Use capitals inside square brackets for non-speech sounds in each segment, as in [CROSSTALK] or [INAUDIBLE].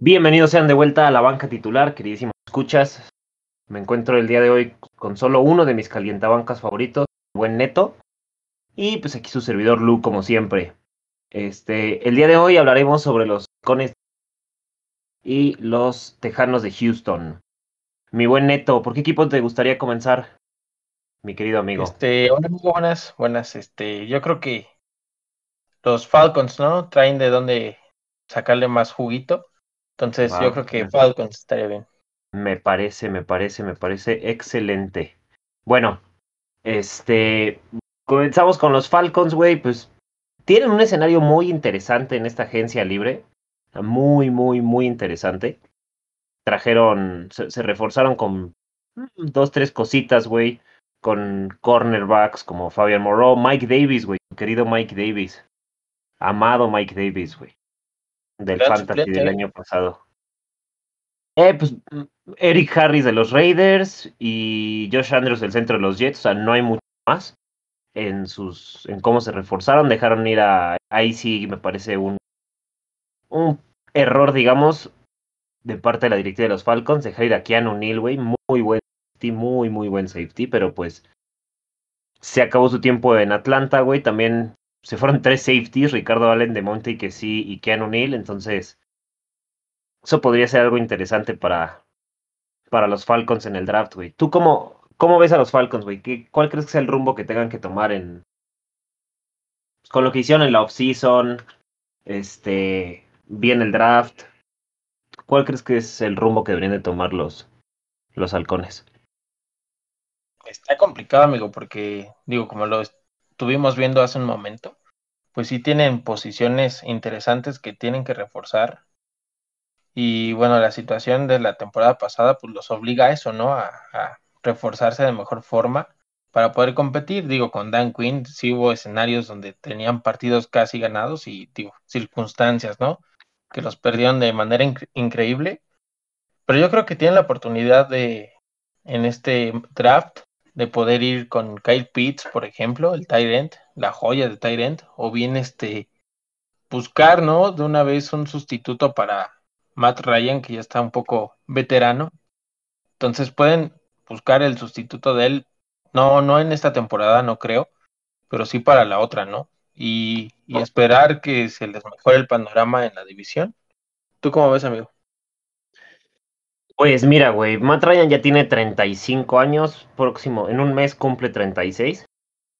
Bienvenidos sean de vuelta a la banca titular, queridísimos escuchas. Me encuentro el día de hoy con solo uno de mis calientabancas favoritos, buen Neto. Y pues aquí su servidor Lu, como siempre. Este, el día de hoy hablaremos sobre los cones y los Tejanos de Houston. Mi buen Neto, ¿por qué equipo te gustaría comenzar, mi querido amigo? Este, hola amigo, buenas, buenas. Este, yo creo que los Falcons, ¿no? Traen de dónde sacarle más juguito. Entonces yo creo que Falcons estaría bien. Me parece, me parece, me parece excelente. Bueno, este, comenzamos con los Falcons, güey, pues tienen un escenario muy interesante en esta agencia libre. Muy, muy, muy interesante. Trajeron, se, reforzaron con dos, tres cositas, güey. Con cornerbacks como Fabian Moreau, Mike Davis, güey, querido Mike Davis. Amado Mike Davis, güey del Fantasy del ¿eh? año pasado. Eh, pues Eric Harris de los Raiders y Josh Andrews del centro de los Jets, o sea, no hay mucho más en sus en cómo se reforzaron, dejaron ir a ahí sí me parece un un error, digamos, de parte de la directiva de los Falcons, dejar ir a Keanu Neal, güey, muy buen safety, muy muy buen safety, pero pues se acabó su tiempo en Atlanta, güey, también se fueron tres safeties, Ricardo Allen de Monte y que sí, y Keanu Neal, entonces eso podría ser algo interesante para, para los Falcons en el draft, güey. ¿Tú cómo, cómo ves a los Falcons, güey? ¿Cuál crees que sea el rumbo que tengan que tomar en con lo que hicieron en la offseason, este, bien el draft? ¿Cuál crees que es el rumbo que deberían de tomar los, los halcones? Está complicado, amigo, porque digo, como lo estuvimos viendo hace un momento, pues sí tienen posiciones interesantes que tienen que reforzar. Y bueno, la situación de la temporada pasada pues los obliga a eso, ¿no? A, reforzarse de mejor forma para poder competir. Digo, con Dan Quinn sí hubo escenarios donde tenían partidos casi ganados y circunstancias, ¿no? Que los perdieron de manera increíble. Pero yo creo que tienen la oportunidad de, en este draft, de poder ir con Kyle Pitts, por ejemplo, el Tyrant, la joya de Tyrant, o bien este buscar, ¿no? De una vez un sustituto para Matt Ryan, que ya está un poco veterano. Entonces pueden buscar el sustituto de él, no, no en esta temporada, no creo, pero sí para la otra, ¿no? Y, y esperar que se les mejore el panorama en la división. ¿Tú cómo ves, amigo? Pues mira, güey, Matt Ryan ya tiene 35 años, próximo, en un mes cumple 36.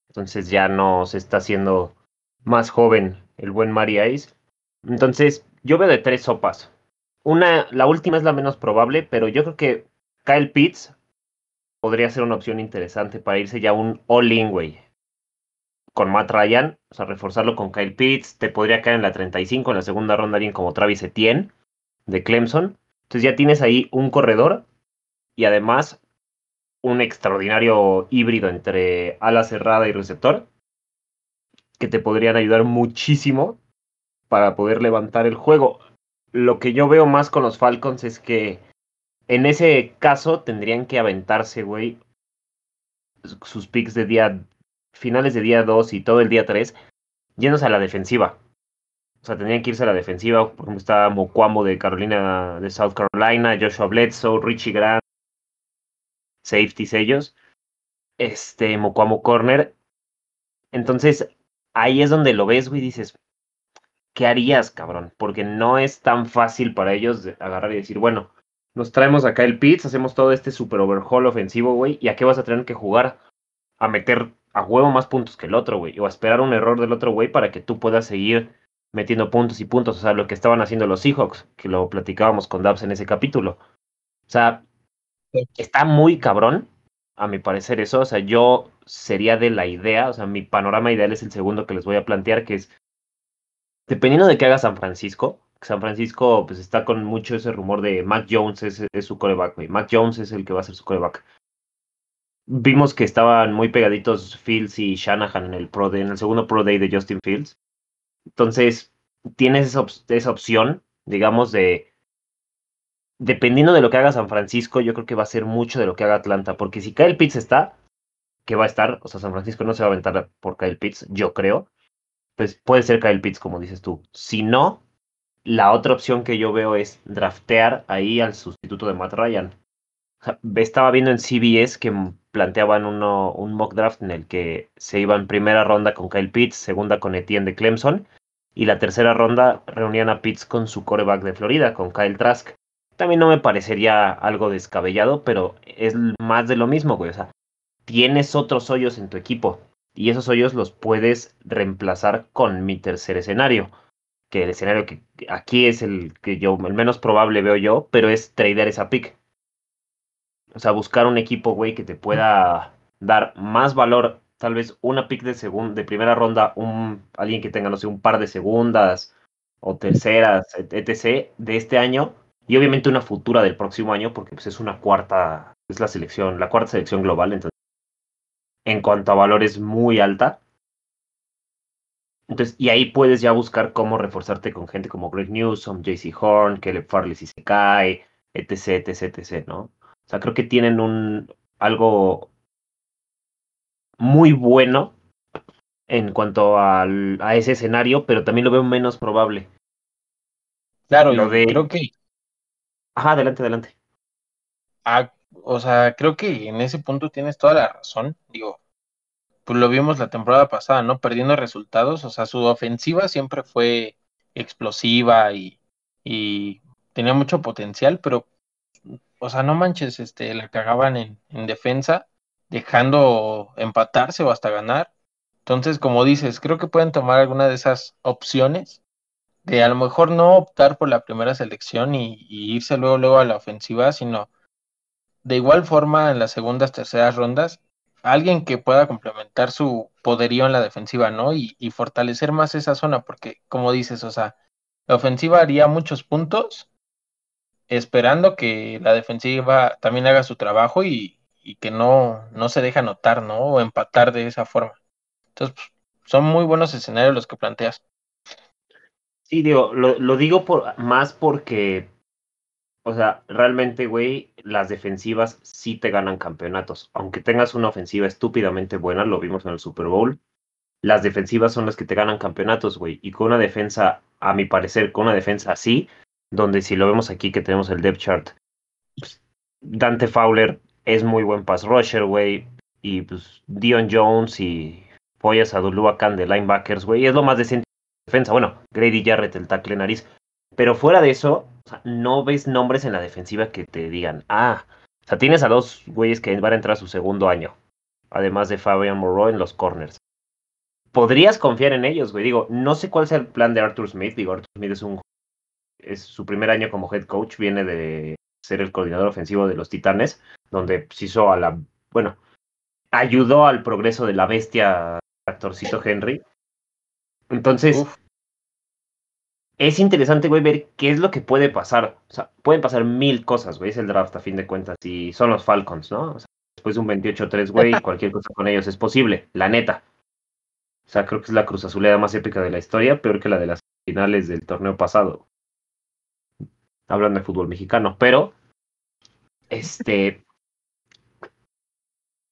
Entonces ya no se está haciendo más joven el buen Mari Ice. Entonces, yo veo de tres sopas. Una, la última es la menos probable, pero yo creo que Kyle Pitts podría ser una opción interesante para irse ya un all-in, güey. Con Matt Ryan, o sea, reforzarlo con Kyle Pitts. Te podría caer en la 35, en la segunda ronda alguien como Travis Etienne de Clemson. Entonces ya tienes ahí un corredor y además un extraordinario híbrido entre ala cerrada y receptor que te podrían ayudar muchísimo para poder levantar el juego. Lo que yo veo más con los Falcons es que en ese caso tendrían que aventarse, güey, sus picks de día, finales de día 2 y todo el día 3, yéndose a la defensiva. O sea, tendrían que irse a la defensiva. Por ejemplo, está Mocuambo de Carolina, de South Carolina, Joshua Bledsoe, Richie Grant, safeties ellos. Este, Mocuamo Corner. Entonces, ahí es donde lo ves, güey, y dices, ¿qué harías, cabrón? Porque no es tan fácil para ellos agarrar y decir, bueno, nos traemos acá el Pitts, hacemos todo este super overhaul ofensivo, güey, ¿y a qué vas a tener que jugar? A meter a huevo más puntos que el otro, güey, o a esperar un error del otro, güey, para que tú puedas seguir metiendo puntos y puntos, o sea, lo que estaban haciendo los Seahawks, que lo platicábamos con Dabs en ese capítulo. O sea, está muy cabrón, a mi parecer eso, o sea, yo sería de la idea, o sea, mi panorama ideal es el segundo que les voy a plantear, que es, dependiendo de qué haga San Francisco, San Francisco pues está con mucho ese rumor de Mac Jones es, es su coreback, güey. Mac Jones es el que va a ser su coreback. Vimos que estaban muy pegaditos Fields y Shanahan en el, pro en el segundo Pro Day de Justin Fields. Entonces, tienes esa, opción, digamos, de... Dependiendo de lo que haga San Francisco, yo creo que va a ser mucho de lo que haga Atlanta, porque si Kyle Pitts está, que va a estar, o sea, San Francisco no se va a aventar por Kyle Pitts, yo creo, pues puede ser Kyle Pitts, como dices tú. Si no, la otra opción que yo veo es draftear ahí al sustituto de Matt Ryan. Estaba viendo en CBS que planteaban uno, un mock draft en el que se iba en primera ronda con Kyle Pitts, segunda con Etienne de Clemson, y la tercera ronda reunían a Pitts con su coreback de Florida, con Kyle Trask. También no me parecería algo descabellado, pero es más de lo mismo, güey. O sea, tienes otros hoyos en tu equipo y esos hoyos los puedes reemplazar con mi tercer escenario. Que el escenario que aquí es el que yo, el menos probable veo yo, pero es tradear esa pick. O sea, buscar un equipo, güey, que te pueda dar más valor. Tal vez una pick de, de primera ronda, un, alguien que tenga, no sé, un par de segundas o terceras, etc. de este año. Y obviamente una futura del próximo año, porque pues, es una cuarta, es la selección, la cuarta selección global. Entonces, en cuanto a valores muy alta. Entonces, y ahí puedes ya buscar cómo reforzarte con gente como Greg Newsom, JC Horn, Caleb Farley si se cae, etc, etc, etc, ¿no? O sea, creo que tienen un algo muy bueno en cuanto al, a ese escenario, pero también lo veo menos probable. Claro, lo de... creo que... Ajá, adelante, adelante. Ah, o sea, creo que en ese punto tienes toda la razón. Digo, pues lo vimos la temporada pasada, ¿no? Perdiendo resultados. O sea, su ofensiva siempre fue explosiva y, y tenía mucho potencial, pero, o sea, no manches, este, la cagaban en, en defensa, dejando empatarse o hasta ganar. Entonces, como dices, creo que pueden tomar alguna de esas opciones de a lo mejor no optar por la primera selección y, y irse luego, luego a la ofensiva, sino de igual forma, en las segundas, terceras rondas, alguien que pueda complementar su poderío en la defensiva, ¿no? Y, fortalecer más esa zona, porque como dices, o sea, la ofensiva haría muchos puntos esperando que la defensiva también haga su trabajo y, que no, no se deje anotar, ¿no? O empatar de esa forma. Entonces, pues, son muy buenos escenarios los que planteas. Sí, digo, lo, lo digo por, más porque o sea, realmente, güey, las defensivas sí te ganan campeonatos. Aunque tengas una ofensiva estúpidamente buena, lo vimos en el Super Bowl, las defensivas son las que te ganan campeonatos, güey. Y con una defensa, a mi parecer, con una defensa así, donde si lo vemos aquí que tenemos el depth chart, pues, Dante Fowler es muy buen pass rusher, güey. Y pues Dion Jones y Foyas Adulua Khan de linebackers, güey. Es lo más decente de defensa. Bueno, Grady Jarrett, el tackle nariz. Pero fuera de eso, no ves nombres en la defensiva que te digan, ah, o sea, tienes a dos güeyes que van a entrar a su segundo año, además de Fabian Moreau en los corners. Podrías confiar en ellos, güey. Digo, no sé cuál sea el plan de Arthur Smith. Digo, Arthur Smith es un. Es su primer año como head coach, viene de ser el coordinador ofensivo de los Titanes, donde se hizo a la. Bueno, ayudó al progreso de la bestia actorcito Henry. Entonces, es interesante, güey, ver qué es lo que puede pasar. O sea, pueden pasar mil cosas, güey. Es el draft a fin de cuentas. Y son los Falcons, ¿no? O sea, después de un 28-3, güey, [LAUGHS] cualquier cosa con ellos es posible, la neta. O sea, creo que es la cruz azulera más épica de la historia, peor que la de las finales del torneo pasado. Hablando de fútbol mexicano, pero. Este.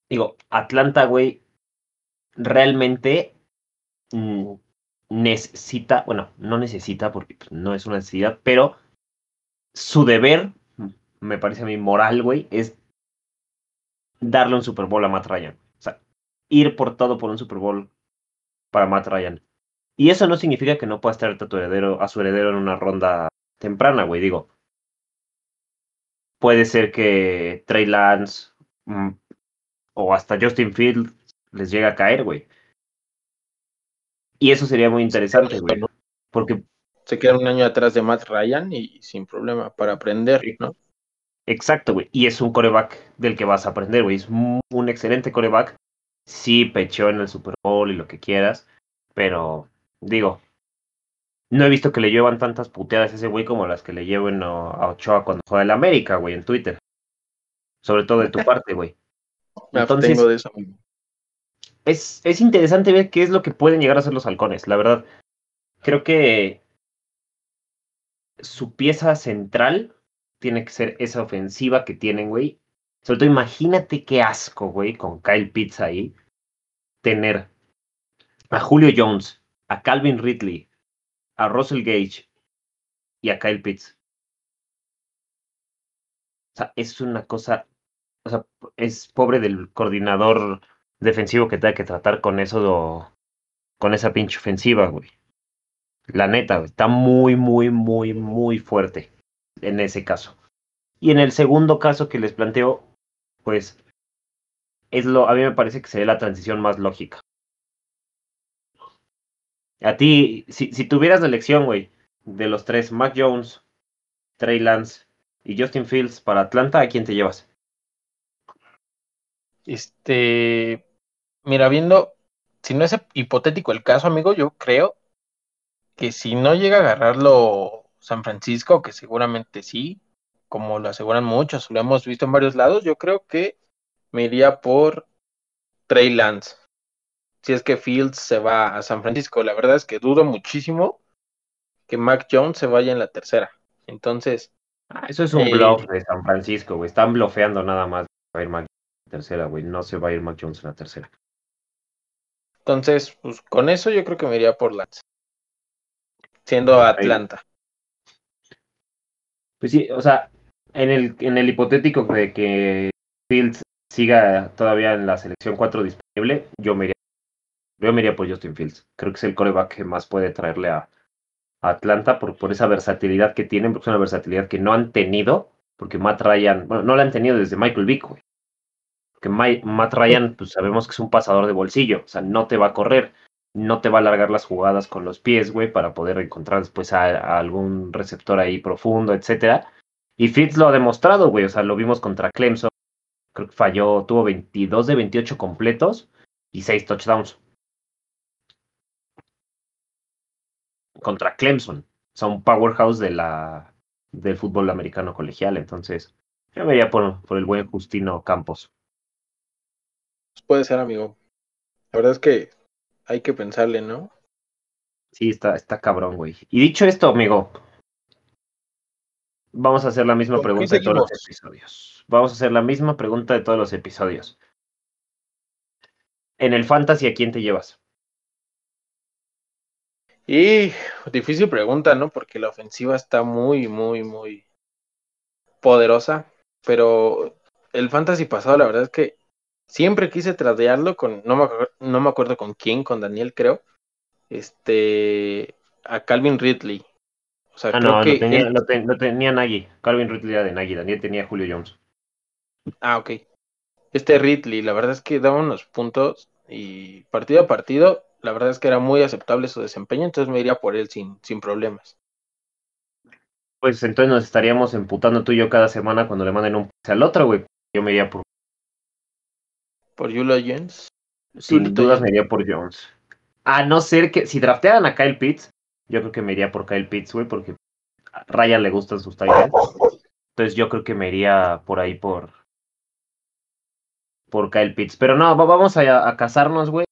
Digo, Atlanta, güey, realmente. Mm, necesita, bueno, no necesita porque pues, no es una necesidad, pero su deber, me parece a mí moral, güey, es darle un Super Bowl a Matt Ryan. O sea, ir por todo por un Super Bowl para Matt Ryan. Y eso no significa que no puedas traer a, tu heredero, a su heredero en una ronda temprana, güey. Digo, puede ser que Trey Lance mm, o hasta Justin Field les llegue a caer, güey. Y eso sería muy interesante, güey. Porque. Se queda un año atrás de Matt Ryan y sin problema para aprender, ¿no? Exacto, güey. Y es un coreback del que vas a aprender, güey. Es un excelente coreback. Sí, pecheó en el Super Bowl y lo que quieras. Pero, digo, no he visto que le llevan tantas puteadas a ese güey como las que le llevan a Ochoa cuando juega el América, güey, en Twitter. Sobre todo de tu [LAUGHS] parte, güey. Entonces, de eso es, es interesante ver qué es lo que pueden llegar a hacer los halcones, la verdad. Creo que su pieza central tiene que ser esa ofensiva que tienen, güey. Sobre todo, imagínate qué asco, güey, con Kyle Pitts ahí. Tener a Julio Jones, a Calvin Ridley, a Russell Gage y a Kyle Pitts. O sea, es una cosa, o sea, es pobre del coordinador defensivo que tenga que tratar con eso, con esa pinche ofensiva, güey. La neta, está muy, muy, muy, muy fuerte en ese caso. Y en el segundo caso que les planteo, pues es lo, a mí me parece que sería la transición más lógica. A ti, si, si tuvieras la elección, güey, de los tres, Mac Jones, Trey Lance y Justin Fields para Atlanta, ¿a quién te llevas? Este, mira, viendo, si no es hipotético el caso, amigo, yo creo que si no llega a agarrarlo San Francisco, que seguramente sí, como lo aseguran muchos, lo hemos visto en varios lados, yo creo que me iría por Trey Lance. Si es que Fields se va a San Francisco, la verdad es que dudo muchísimo que Mac Jones se vaya en la tercera. Entonces. Ah, eso es un eh, bluff de San Francisco, güey. Están blofeando nada más. A Mac la tercera, güey. No se va a ir Mac Jones en la tercera. Entonces, pues con eso yo creo que me iría por Lance siendo Atlanta. Pues sí, o sea, en el, en el hipotético de que Fields siga todavía en la selección 4 disponible, yo me iría, yo me iría por Justin Fields. Creo que es el coreback que más puede traerle a, Atlanta por, por esa versatilidad que tienen, porque es una versatilidad que no han tenido, porque Matt Ryan, bueno, no la han tenido desde Michael Vick, güey. Porque Matt Ryan, pues sabemos que es un pasador de bolsillo, o sea, no te va a correr no te va a alargar las jugadas con los pies, güey, para poder encontrar después a, algún receptor ahí profundo, etcétera. Y Fitz lo ha demostrado, güey, o sea, lo vimos contra Clemson, creo que falló, tuvo 22 de 28 completos y 6 touchdowns. Contra Clemson, o sea, un powerhouse de la, del fútbol americano colegial, entonces yo vería por, por el buen Justino Campos. Puede ser, amigo. La verdad es que hay que pensarle, ¿no? Sí, está, está cabrón, güey. Y dicho esto, amigo, vamos a hacer la misma pregunta de todos los episodios. Vamos a hacer la misma pregunta de todos los episodios. En el fantasy, ¿a quién te llevas? Y difícil pregunta, ¿no? Porque la ofensiva está muy, muy, muy poderosa. Pero el fantasy pasado, la verdad es que Siempre quise tradearlo con, no me, no me acuerdo con quién, con Daniel creo, este, a Calvin Ridley. O sea, ah, no, que tenía, no, tenía Nagy. Calvin Ridley era de Nagy, Daniel tenía Julio Jones. Ah, ok. Este Ridley, la verdad es que daba unos puntos y partido a partido, la verdad es que era muy aceptable su desempeño, entonces me iría por él sin, sin problemas. Pues entonces nos estaríamos emputando tú y yo cada semana cuando le manden un pase al otro, güey. Yo me iría por por Julio Jones. Sin dudas me iría por Jones. A no ser que si draftearan a Kyle Pitts, yo creo que me iría por Kyle Pitts, güey, porque a Ryan le gustan sus Titans. Entonces yo creo que me iría por ahí por por Kyle Pitts. Pero no, vamos a, a casarnos, güey.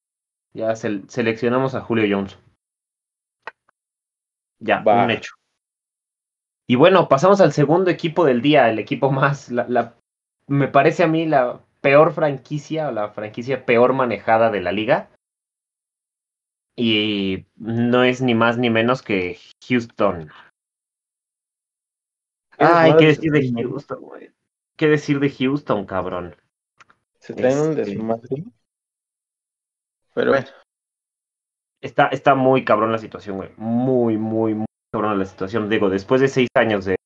Ya seleccionamos a Julio Jones. Ya, un hecho. Y bueno, pasamos al segundo equipo del día, el equipo más, la, me parece a mí la peor franquicia o la franquicia peor manejada de la liga. Y no es ni más ni menos que Houston. Ay, ¿qué decir de Houston, güey? ¿Qué decir de Houston, cabrón? Se traen un este desmadre. Pero bueno. Está, está muy cabrón la situación, güey. Muy, muy, muy cabrón la situación. Digo, después de seis años de,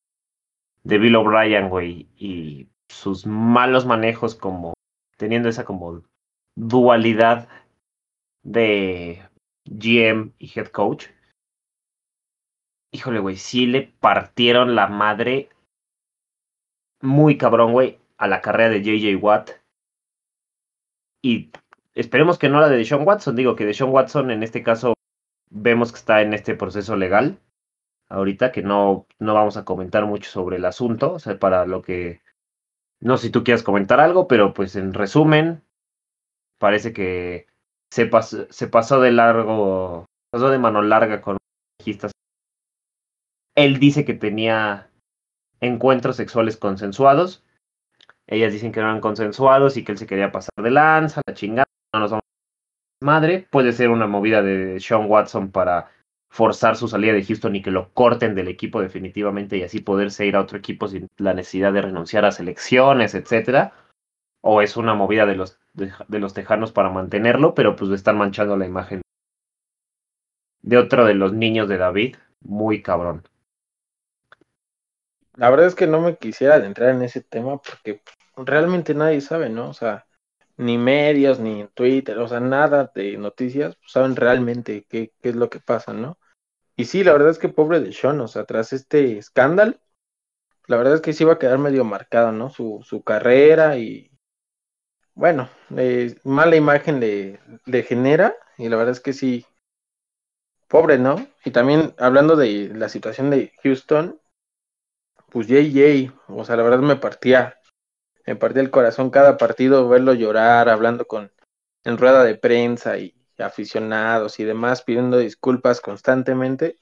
de Bill O'Brien, güey, y sus malos manejos como teniendo esa como dualidad de GM y head coach. Híjole, güey, sí le partieron la madre muy cabrón, güey, a la carrera de JJ Watt. Y esperemos que no la de Deshaun Watson. Digo que Deshaun Watson en este caso vemos que está en este proceso legal. Ahorita que no, no vamos a comentar mucho sobre el asunto. O sea, para lo que no sé si tú quieras comentar algo, pero pues en resumen, parece que se, se pasó de largo, pasó de mano larga con registas. Él dice que tenía encuentros sexuales consensuados. Ellas dicen que no eran consensuados y que él se quería pasar de lanza, la chingada, no nos vamos madre. Puede ser una movida de Sean Watson para forzar su salida de Houston y que lo corten del equipo definitivamente y así poderse ir a otro equipo sin la necesidad de renunciar a selecciones, etcétera, o es una movida de los, de, los tejanos para mantenerlo, pero pues le están manchando la imagen de otro de los niños de David, muy cabrón. La verdad es que no me quisiera adentrar en ese tema porque realmente nadie sabe, ¿no? O sea, ni medios, ni Twitter, o sea, nada de noticias saben realmente qué, qué es lo que pasa, ¿no? Y sí, la verdad es que pobre de Sean, o sea, tras este escándalo, la verdad es que sí iba a quedar medio marcado, ¿no? Su, su carrera y, bueno, eh, mala imagen le, le genera y la verdad es que sí, pobre, ¿no? Y también hablando de la situación de Houston, pues JJ, o sea, la verdad me partía me partía el corazón cada partido verlo llorar, hablando con en rueda de prensa y, aficionados y demás, pidiendo disculpas constantemente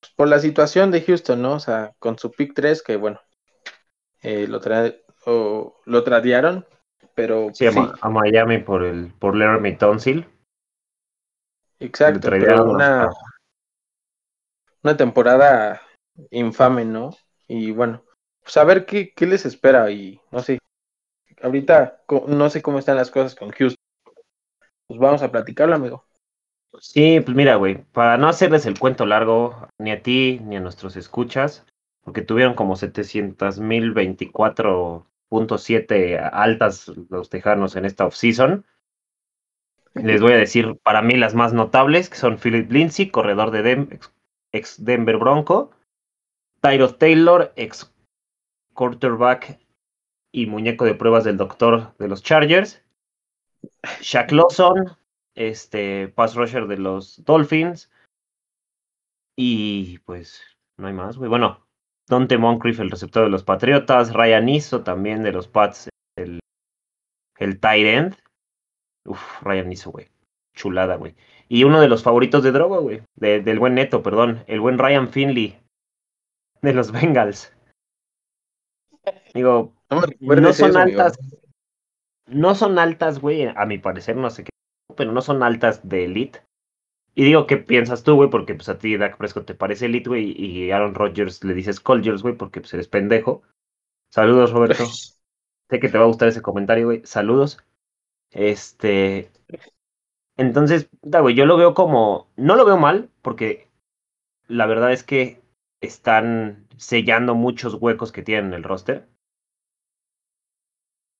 pues, por la situación de Houston, ¿no? O sea, con su pick 3, que bueno, eh, lo, o, lo tradearon, pero... Sí, A, Miami por el por Laramie Tonsil. Exacto, pero una, una temporada infame, ¿no? Y bueno, pues a ver qué, qué les espera y no sé, ahorita no sé cómo están las cosas con Houston. Pues vamos a platicarlo, amigo. Sí, pues mira, güey, para no hacerles el cuento largo, ni a ti ni a nuestros escuchas, porque tuvieron como 700 mil 24.7 altas los tejanos en esta offseason. Les voy a decir para mí las más notables, que son Philip Lindsay, corredor de ex Denver Bronco, Tyro Taylor, ex quarterback y muñeco de pruebas del doctor de los Chargers. Shaq Lawson, este pass rusher de los Dolphins. Y pues no hay más, güey. Bueno, Dante Moncrief, el receptor de los Patriotas. Ryan Iso también de los Pats, el, el tight end. Uf, Ryan Iso, güey. Chulada, güey. Y uno de los favoritos de droga, güey. del buen Neto, perdón. El buen Ryan Finley de los Bengals. Digo, no, son altas. No son altas, güey, a mi parecer, no sé qué, pero no son altas de elite. Y digo, ¿qué piensas tú, güey? Porque pues a ti Dak Prescott te parece elite, güey, y Aaron Rodgers le dices Colgers, güey, porque pues eres pendejo. Saludos, Roberto. [LAUGHS] sé que te va a gustar ese comentario, güey. Saludos. Este. Entonces, da, güey, yo lo veo como. No lo veo mal, porque la verdad es que están sellando muchos huecos que tienen en el roster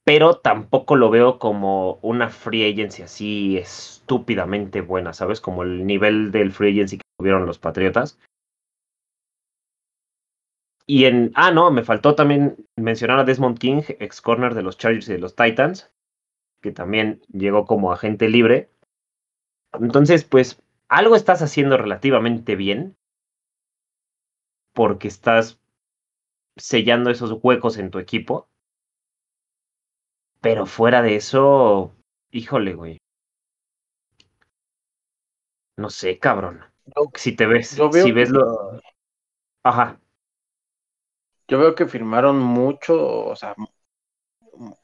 pero tampoco lo veo como una free agency así estúpidamente buena, ¿sabes? Como el nivel del free agency que tuvieron los Patriotas. Y en. Ah, no, me faltó también mencionar a Desmond King, ex corner de los Chargers y de los Titans, que también llegó como agente libre. Entonces, pues, algo estás haciendo relativamente bien, porque estás sellando esos huecos en tu equipo pero fuera de eso, híjole, güey. No sé, cabrón. si te ves, si ves lo. Ajá. Yo veo que firmaron mucho, o sea,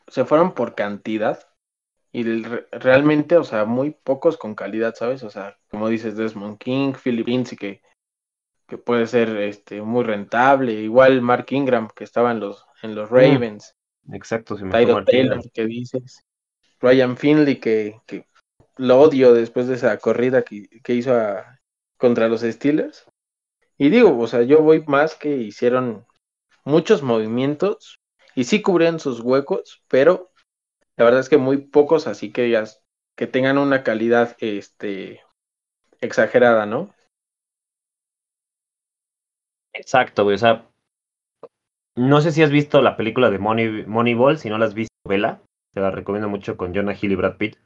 se fueron por cantidad y realmente, o sea, muy pocos con calidad, ¿sabes? O sea, como dices, Desmond King, Philip Lindsay, que, que puede ser este, muy rentable, igual Mark Ingram, que estaba en los, en los mm. Ravens. Exacto, si me Taylor, que dices. Ryan Finley, que, que, lo odio después de esa corrida que, que hizo contra los Steelers. Y digo, o sea, yo voy más que hicieron muchos movimientos y sí cubren sus huecos, pero la verdad es que muy pocos, así que ya que tengan una calidad este exagerada, ¿no? Exacto, güey. O sea, no sé si has visto la película de Money, Moneyball, si no la has visto, vela. Te la recomiendo mucho con Jonah Hill y Brad Pitt.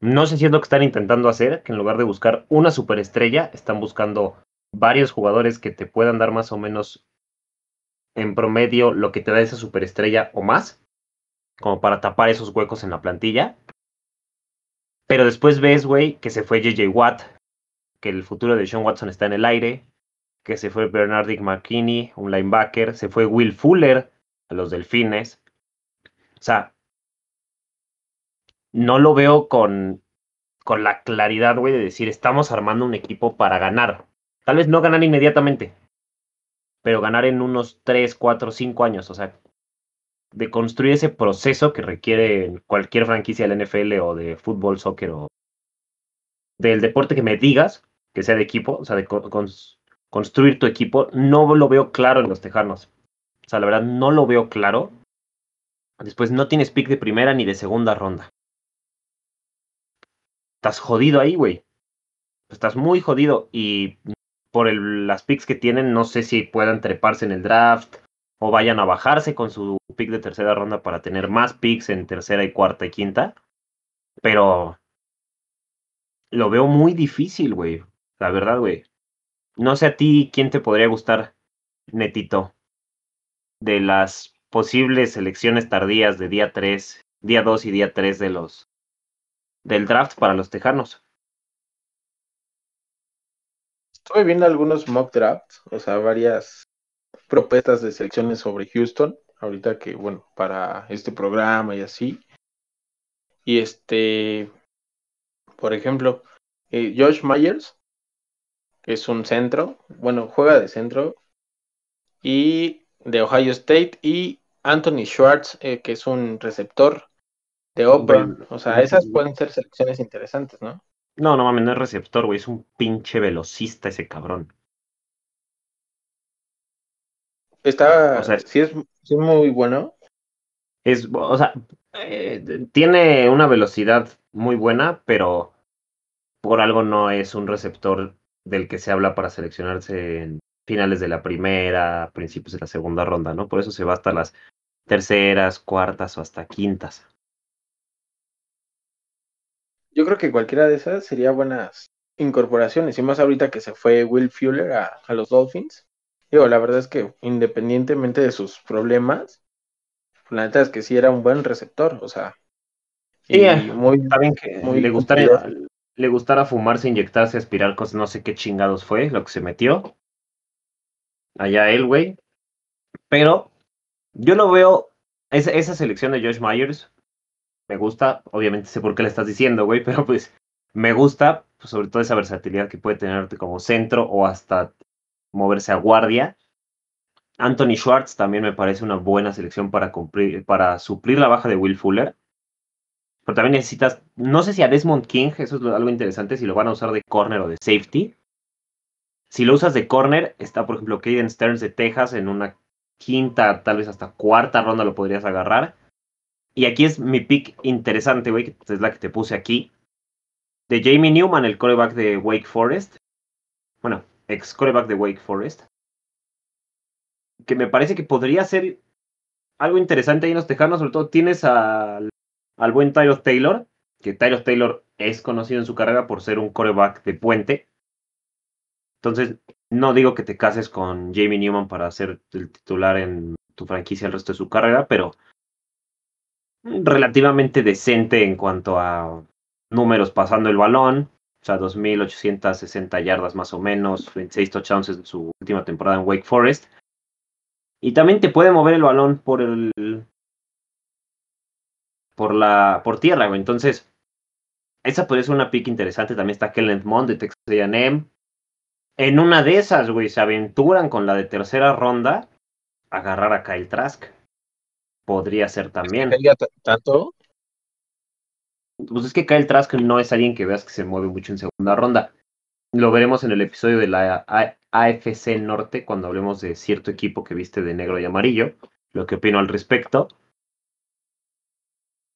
No sé si es lo que están intentando hacer, que en lugar de buscar una superestrella, están buscando varios jugadores que te puedan dar más o menos en promedio lo que te da esa superestrella o más, como para tapar esos huecos en la plantilla. Pero después ves, güey, que se fue JJ Watt, que el futuro de Sean Watson está en el aire, que se fue Bernardic McKinney, un linebacker, se fue Will Fuller a los Delfines. O sea, no lo veo con, con la claridad, güey, de decir, estamos armando un equipo para ganar. Tal vez no ganar inmediatamente, pero ganar en unos 3, 4, 5 años. O sea, de construir ese proceso que requiere cualquier franquicia del NFL o de fútbol, soccer o del deporte que me digas, que sea de equipo, o sea, de construir tu equipo, no lo veo claro en los Tejanos. O sea, la verdad, no lo veo claro. Después no tienes pick de primera ni de segunda ronda. Estás jodido ahí, güey. Estás muy jodido y por el, las picks que tienen, no sé si puedan treparse en el draft o vayan a bajarse con su pick de tercera ronda para tener más picks en tercera y cuarta y quinta. Pero lo veo muy difícil, güey. La verdad, güey. No sé a ti quién te podría gustar, Netito, de las posibles elecciones tardías de día 3, día 2 y día 3 de los del draft para los Tejanos. Estoy viendo algunos mock drafts, o sea, varias propuestas de selecciones sobre Houston, ahorita que, bueno, para este programa y así. Y este, por ejemplo, eh, Josh Myers, es un centro, bueno, juega de centro, y de Ohio State, y Anthony Schwartz, eh, que es un receptor de Auburn. O sea, esas pueden ser selecciones interesantes, ¿no? No, no mames, no es receptor, güey, es un pinche velocista ese cabrón. Está, o sea, sí es, muy bueno. Es, o sea, eh, tiene una velocidad muy buena, pero por algo no es un receptor del que se habla para seleccionarse en finales de la primera, principios de la segunda ronda, ¿no? Por eso se va hasta las terceras, cuartas o hasta quintas. Yo creo que cualquiera de esas sería buenas incorporaciones, y más ahorita que se fue Will Fuller a los Dolphins. Digo, la verdad es que independientemente de sus problemas, la neta es que sí era un buen receptor, o sea. y muy, también que muy le gustara, le gustara fumarse, inyectarse, aspirar cosas, no sé qué chingados fue lo que se metió. Allá él, güey. Pero yo lo veo, esa, selección de Josh Myers me gusta, obviamente sé por qué le estás diciendo, güey, [LAUGHS] pero pues me gusta, pues, sobre todo esa versatilidad que puede tenerte como centro o hasta moverse a guardia. Anthony Schwartz también me parece una buena selección para, cumplir, para suplir la baja de Will Fuller. Pero también necesitas, no sé si a Desmond King, eso es algo interesante, si lo van a usar de corner o de safety. Si lo usas de corner, está por ejemplo Caden Stearns de Texas en una quinta, tal vez hasta cuarta ronda lo podrías agarrar. Y aquí es mi pick interesante, güey, que es la que te puse aquí. De Jamie Newman, el coreback de Wake Forest. Bueno, ex coreback de Wake Forest, que me parece que podría ser algo interesante ahí en los Tejanos, sobre todo tienes al, al buen Tyler Taylor, que Tyler Taylor es conocido en su carrera por ser un coreback de puente. Entonces, no digo que te cases con Jamie Newman para ser el titular en tu franquicia el resto de su carrera, pero relativamente decente en cuanto a números pasando el balón, o sea, 2.860 yardas más o menos, 26 touchdowns en su última temporada en Wake Forest. Y también te puede mover el balón por el por la por tierra, güey. Entonces, esa puede ser una pick interesante. También está Kellen Mond de Texas A&M. En una de esas, güey, se aventuran con la de tercera ronda agarrar a Kyle Trask. Podría ser también. ¿Tanto? pues es que Kyle Trask no es alguien que veas que se mueve mucho en segunda ronda. Lo veremos en el episodio de la AFC Norte cuando hablemos de cierto equipo que viste de negro y amarillo, lo que opino al respecto.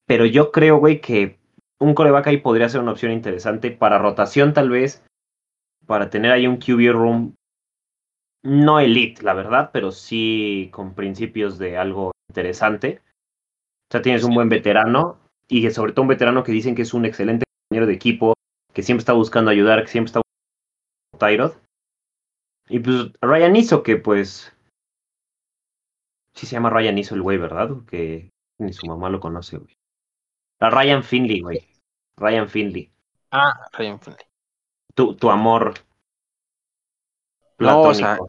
Pero yo creo, güey, que un coreback ahí podría ser una opción interesante para rotación tal vez, para tener ahí un QB room no elite, la verdad, pero sí con principios de algo interesante. O sea, tienes un buen veterano y sobre todo un veterano que dicen que es un excelente compañero de equipo, que siempre está buscando ayudar, que siempre está buscando Tyrod. Y pues Ryan hizo que pues sí se llama Ryan hizo el güey, ¿verdad? Que ni su mamá lo conoce, güey. A Ryan Finley, güey. Ryan Finley. Ah, Ryan Finley. Tu, tu amor platónico.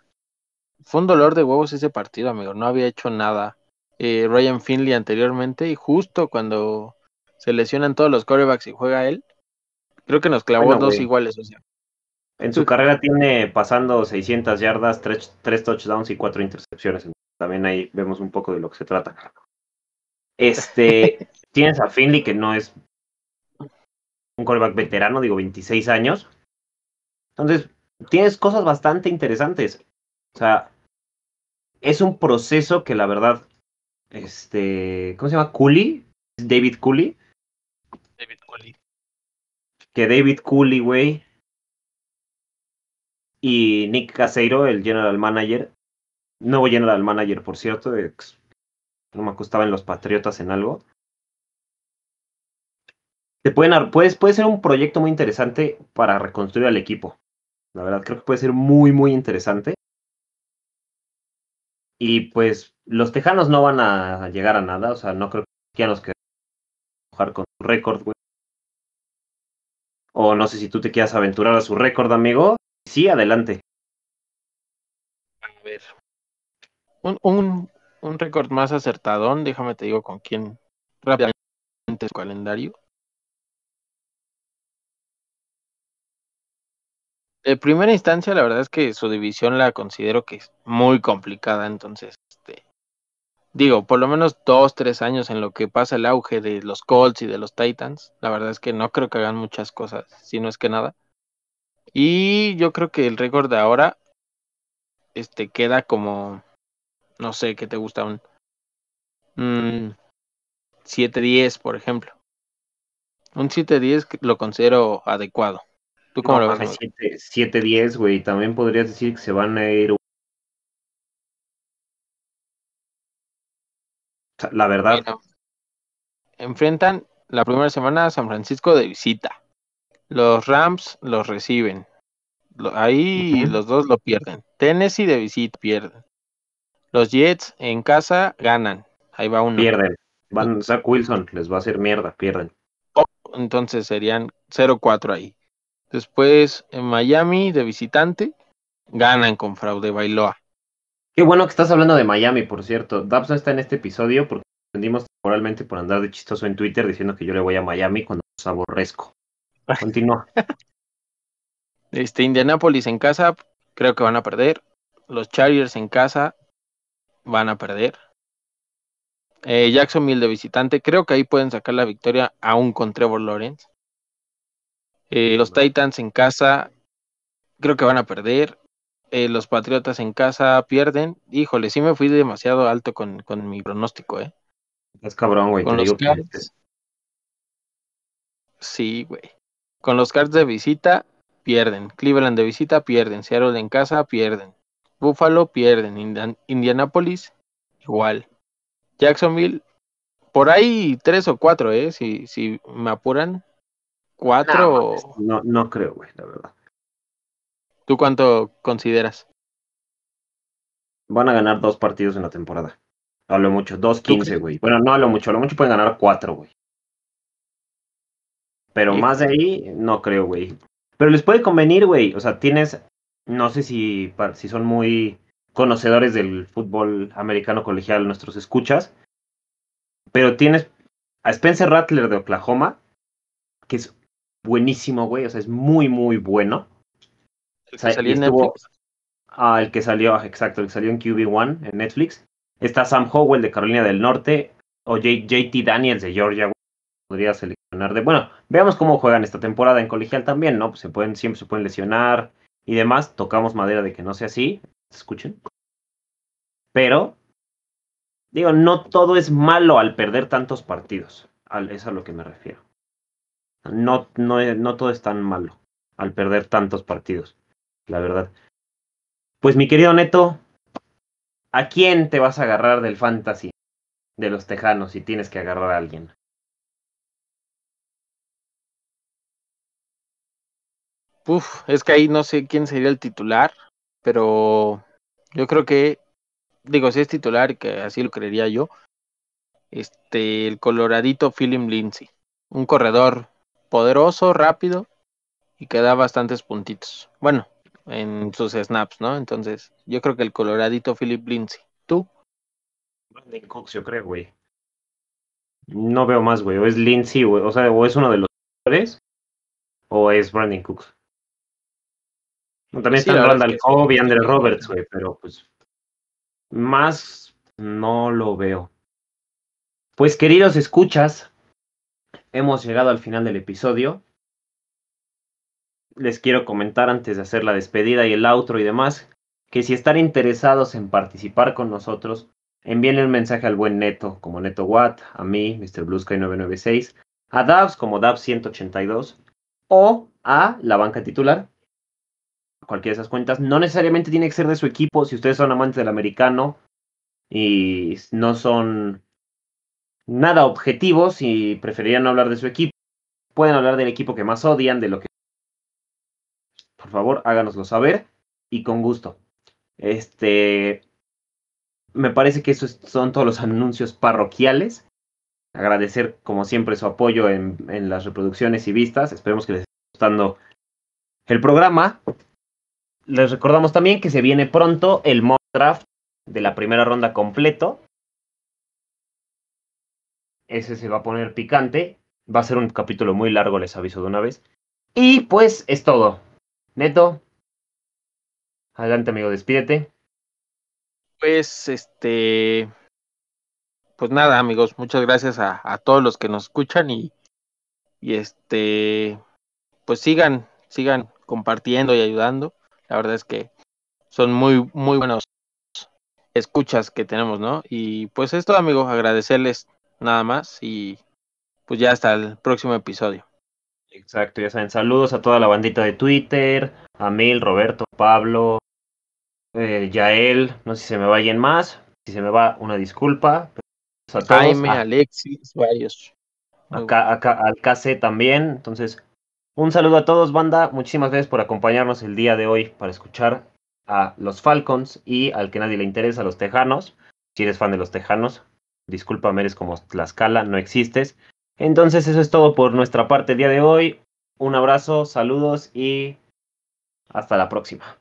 fue un dolor de huevos ese partido, amigo. No había hecho nada eh, Ryan Finley anteriormente y justo cuando se lesionan todos los corebacks y juega él, creo que nos clavó dos iguales, o sea. En su carrera tiene pasando 600 yardas, 3, touchdowns y 4 intercepciones. También ahí vemos un poco de lo que se trata. Este, [LAUGHS] tienes a Finley, que no es un quarterback veterano, digo 26 años. Entonces, tienes cosas bastante interesantes. O sea, es un proceso que la verdad, este, ¿cómo se llama? Cooley, David Cooley. David Cooley. Que David Cooley, güey, y Nick Caseiro, el general manager, nuevo general manager, por cierto, no me acostaba en los Patriotas en algo. Puede ser un proyecto muy interesante para reconstruir al equipo. La verdad, creo que puede ser muy, muy interesante. Y pues los Tejanos no van a llegar a nada, o sea, no creo que ya nos queden jugar con su récord, güey. O no sé si tú te quieras aventurar a su récord, amigo. Sí, adelante. A ver. Un, un, un récord más acertadón, déjame te digo con quién rápidamente su calendario. De primera instancia, la verdad es que su división la considero que es muy complicada, entonces, este, digo, por lo menos dos, tres años en lo que pasa el auge de los Colts y de los Titans, la verdad es que no creo que hagan muchas cosas, si no es que nada. Y yo creo que el récord de ahora este queda como no sé qué te gusta un 7-10, por ejemplo. Un 7-10 lo considero adecuado. ¿Tú cómo lo ves? 7-10, güey. También podrías decir que se van a ir. La verdad. enfrentan la primera semana a San Francisco de visita. Los Rams los reciben. Ahí los dos lo pierden. Tennessee de visita pierden. Los Jets en casa ganan. Ahí va uno. Pierden. Van Zach Wilson, les va a hacer mierda, pierden. Entonces serían 0-4 ahí. Después en Miami de visitante ganan con fraude Bailoa. Qué bueno que estás hablando de Miami, por cierto. Dabs no está en este episodio porque entendimos temporalmente por andar de chistoso en Twitter diciendo que yo le voy a Miami cuando los aborrezco. [LAUGHS] Continúa. Este, Indianapolis en casa, creo que van a perder. Los Chargers en casa van a perder. Eh, Jacksonville de visitante, creo que ahí pueden sacar la victoria aún con Trevor Lawrence. Eh, los Titans en casa, creo que van a perder. Eh, los Patriotas en casa pierden. Híjole, sí me fui demasiado alto con, con mi pronóstico, ¿eh? Es cabrón, güey. Con los Cards. Sí, güey. Con los Cards de visita, pierden. Cleveland de visita, pierden. Seattle en casa, pierden. Buffalo, pierden. Indianapolis, igual. Jacksonville, por ahí tres o cuatro, ¿eh? Si, si me apuran. Cuatro. No, no, creo, güey, la verdad. ¿Tú cuánto consideras? Van a ganar dos partidos en la temporada. Hablo mucho, dos quince, güey. Bueno, no hablo mucho, lo mucho pueden ganar cuatro, güey. Pero más de ahí, no creo, güey. Pero les puede convenir, güey. O sea, tienes, no sé si, si son muy conocedores del fútbol americano colegial nuestros escuchas, pero tienes a Spencer Rattler de Oklahoma, que es buenísimo, güey. O sea, es muy, muy bueno. El que salió en Netflix. Ah, el que salió, exacto, el que salió en QB1 en Netflix. Está Sam Howell de Carolina del Norte o JT Daniels de Georgia, podría seleccionar de. Bueno, veamos cómo juegan esta temporada en colegial también, ¿no? Pues se pueden, siempre se pueden lesionar y demás. Tocamos madera de que no sea así. Escuchen. Pero, digo, no todo es malo al perder tantos partidos. es a lo que me refiero. No, no, no todo es tan malo al perder tantos partidos, la verdad. Pues mi querido Neto, ¿a quién te vas a agarrar del fantasy de los Tejanos si tienes que agarrar a alguien? Uf, es que ahí no sé quién sería el titular, pero yo creo que, digo, si es titular, que así lo creería yo, este, el coloradito Philip Lindsay, un corredor poderoso, rápido y que da bastantes puntitos. Bueno, en sus snaps, ¿no? Entonces, yo creo que el coloradito Philip Lindsay. ¿Tú? Brandon Cooks, yo creo, güey. No veo más, güey. O es Lindsay, güey. O sea, o es uno de los jugadores o es Brandon Cooks. También están Randall Cobb y Andrew Roberts, güey, pero pues más no lo veo. Pues queridos escuchas, hemos llegado al final del episodio. Les quiero comentar antes de hacer la despedida y el outro y demás, que si están interesados en participar con nosotros, envíenle un mensaje al buen Neto, como Neto Watt, a mí, Mr. Blue Sky 996, a Dabs como Dabs 182 o a la banca titular. Cualquiera de esas cuentas. No necesariamente tiene que ser de su equipo. Si ustedes son amantes del americano y no son nada objetivos y preferirían no hablar de su equipo, pueden hablar del equipo que más odian, de lo que... Por favor, háganoslo saber y con gusto. Este... Me parece que esos son todos los anuncios parroquiales agradecer como siempre su apoyo en, las reproducciones y vistas. Esperemos que les esté gustando el programa. Les recordamos también que se viene pronto el mock draft de la primera ronda completo. Ese se va a poner picante. Va a ser un capítulo muy largo, les aviso de una vez. Y pues es todo. Neto. Adelante, amigo, despídete. Pues este pues nada, amigos, muchas gracias a, todos los que nos escuchan y, y este, pues sigan, sigan compartiendo y ayudando. La verdad es que son muy, muy buenos escuchas que tenemos, ¿no? Y pues esto, amigos, agradecerles nada más y pues ya hasta el próximo episodio. Exacto, ya saben, saludos a toda la bandita de Twitter, a Mil, Roberto, Pablo, eh, Yael, no sé si se me vayan más, si se me va una disculpa, a Jaime, ah. Alexis, varios. Acá, acá, al KC también. Entonces, un saludo a todos, banda. Muchísimas gracias por acompañarnos el día de hoy para escuchar a los Falcons y al que nadie le interesa, a los Tejanos. Si eres fan de los Tejanos, discúlpame, eres como Tlaxcala, no existes. Entonces, eso es todo por nuestra parte día de hoy. Un abrazo, saludos y hasta la próxima.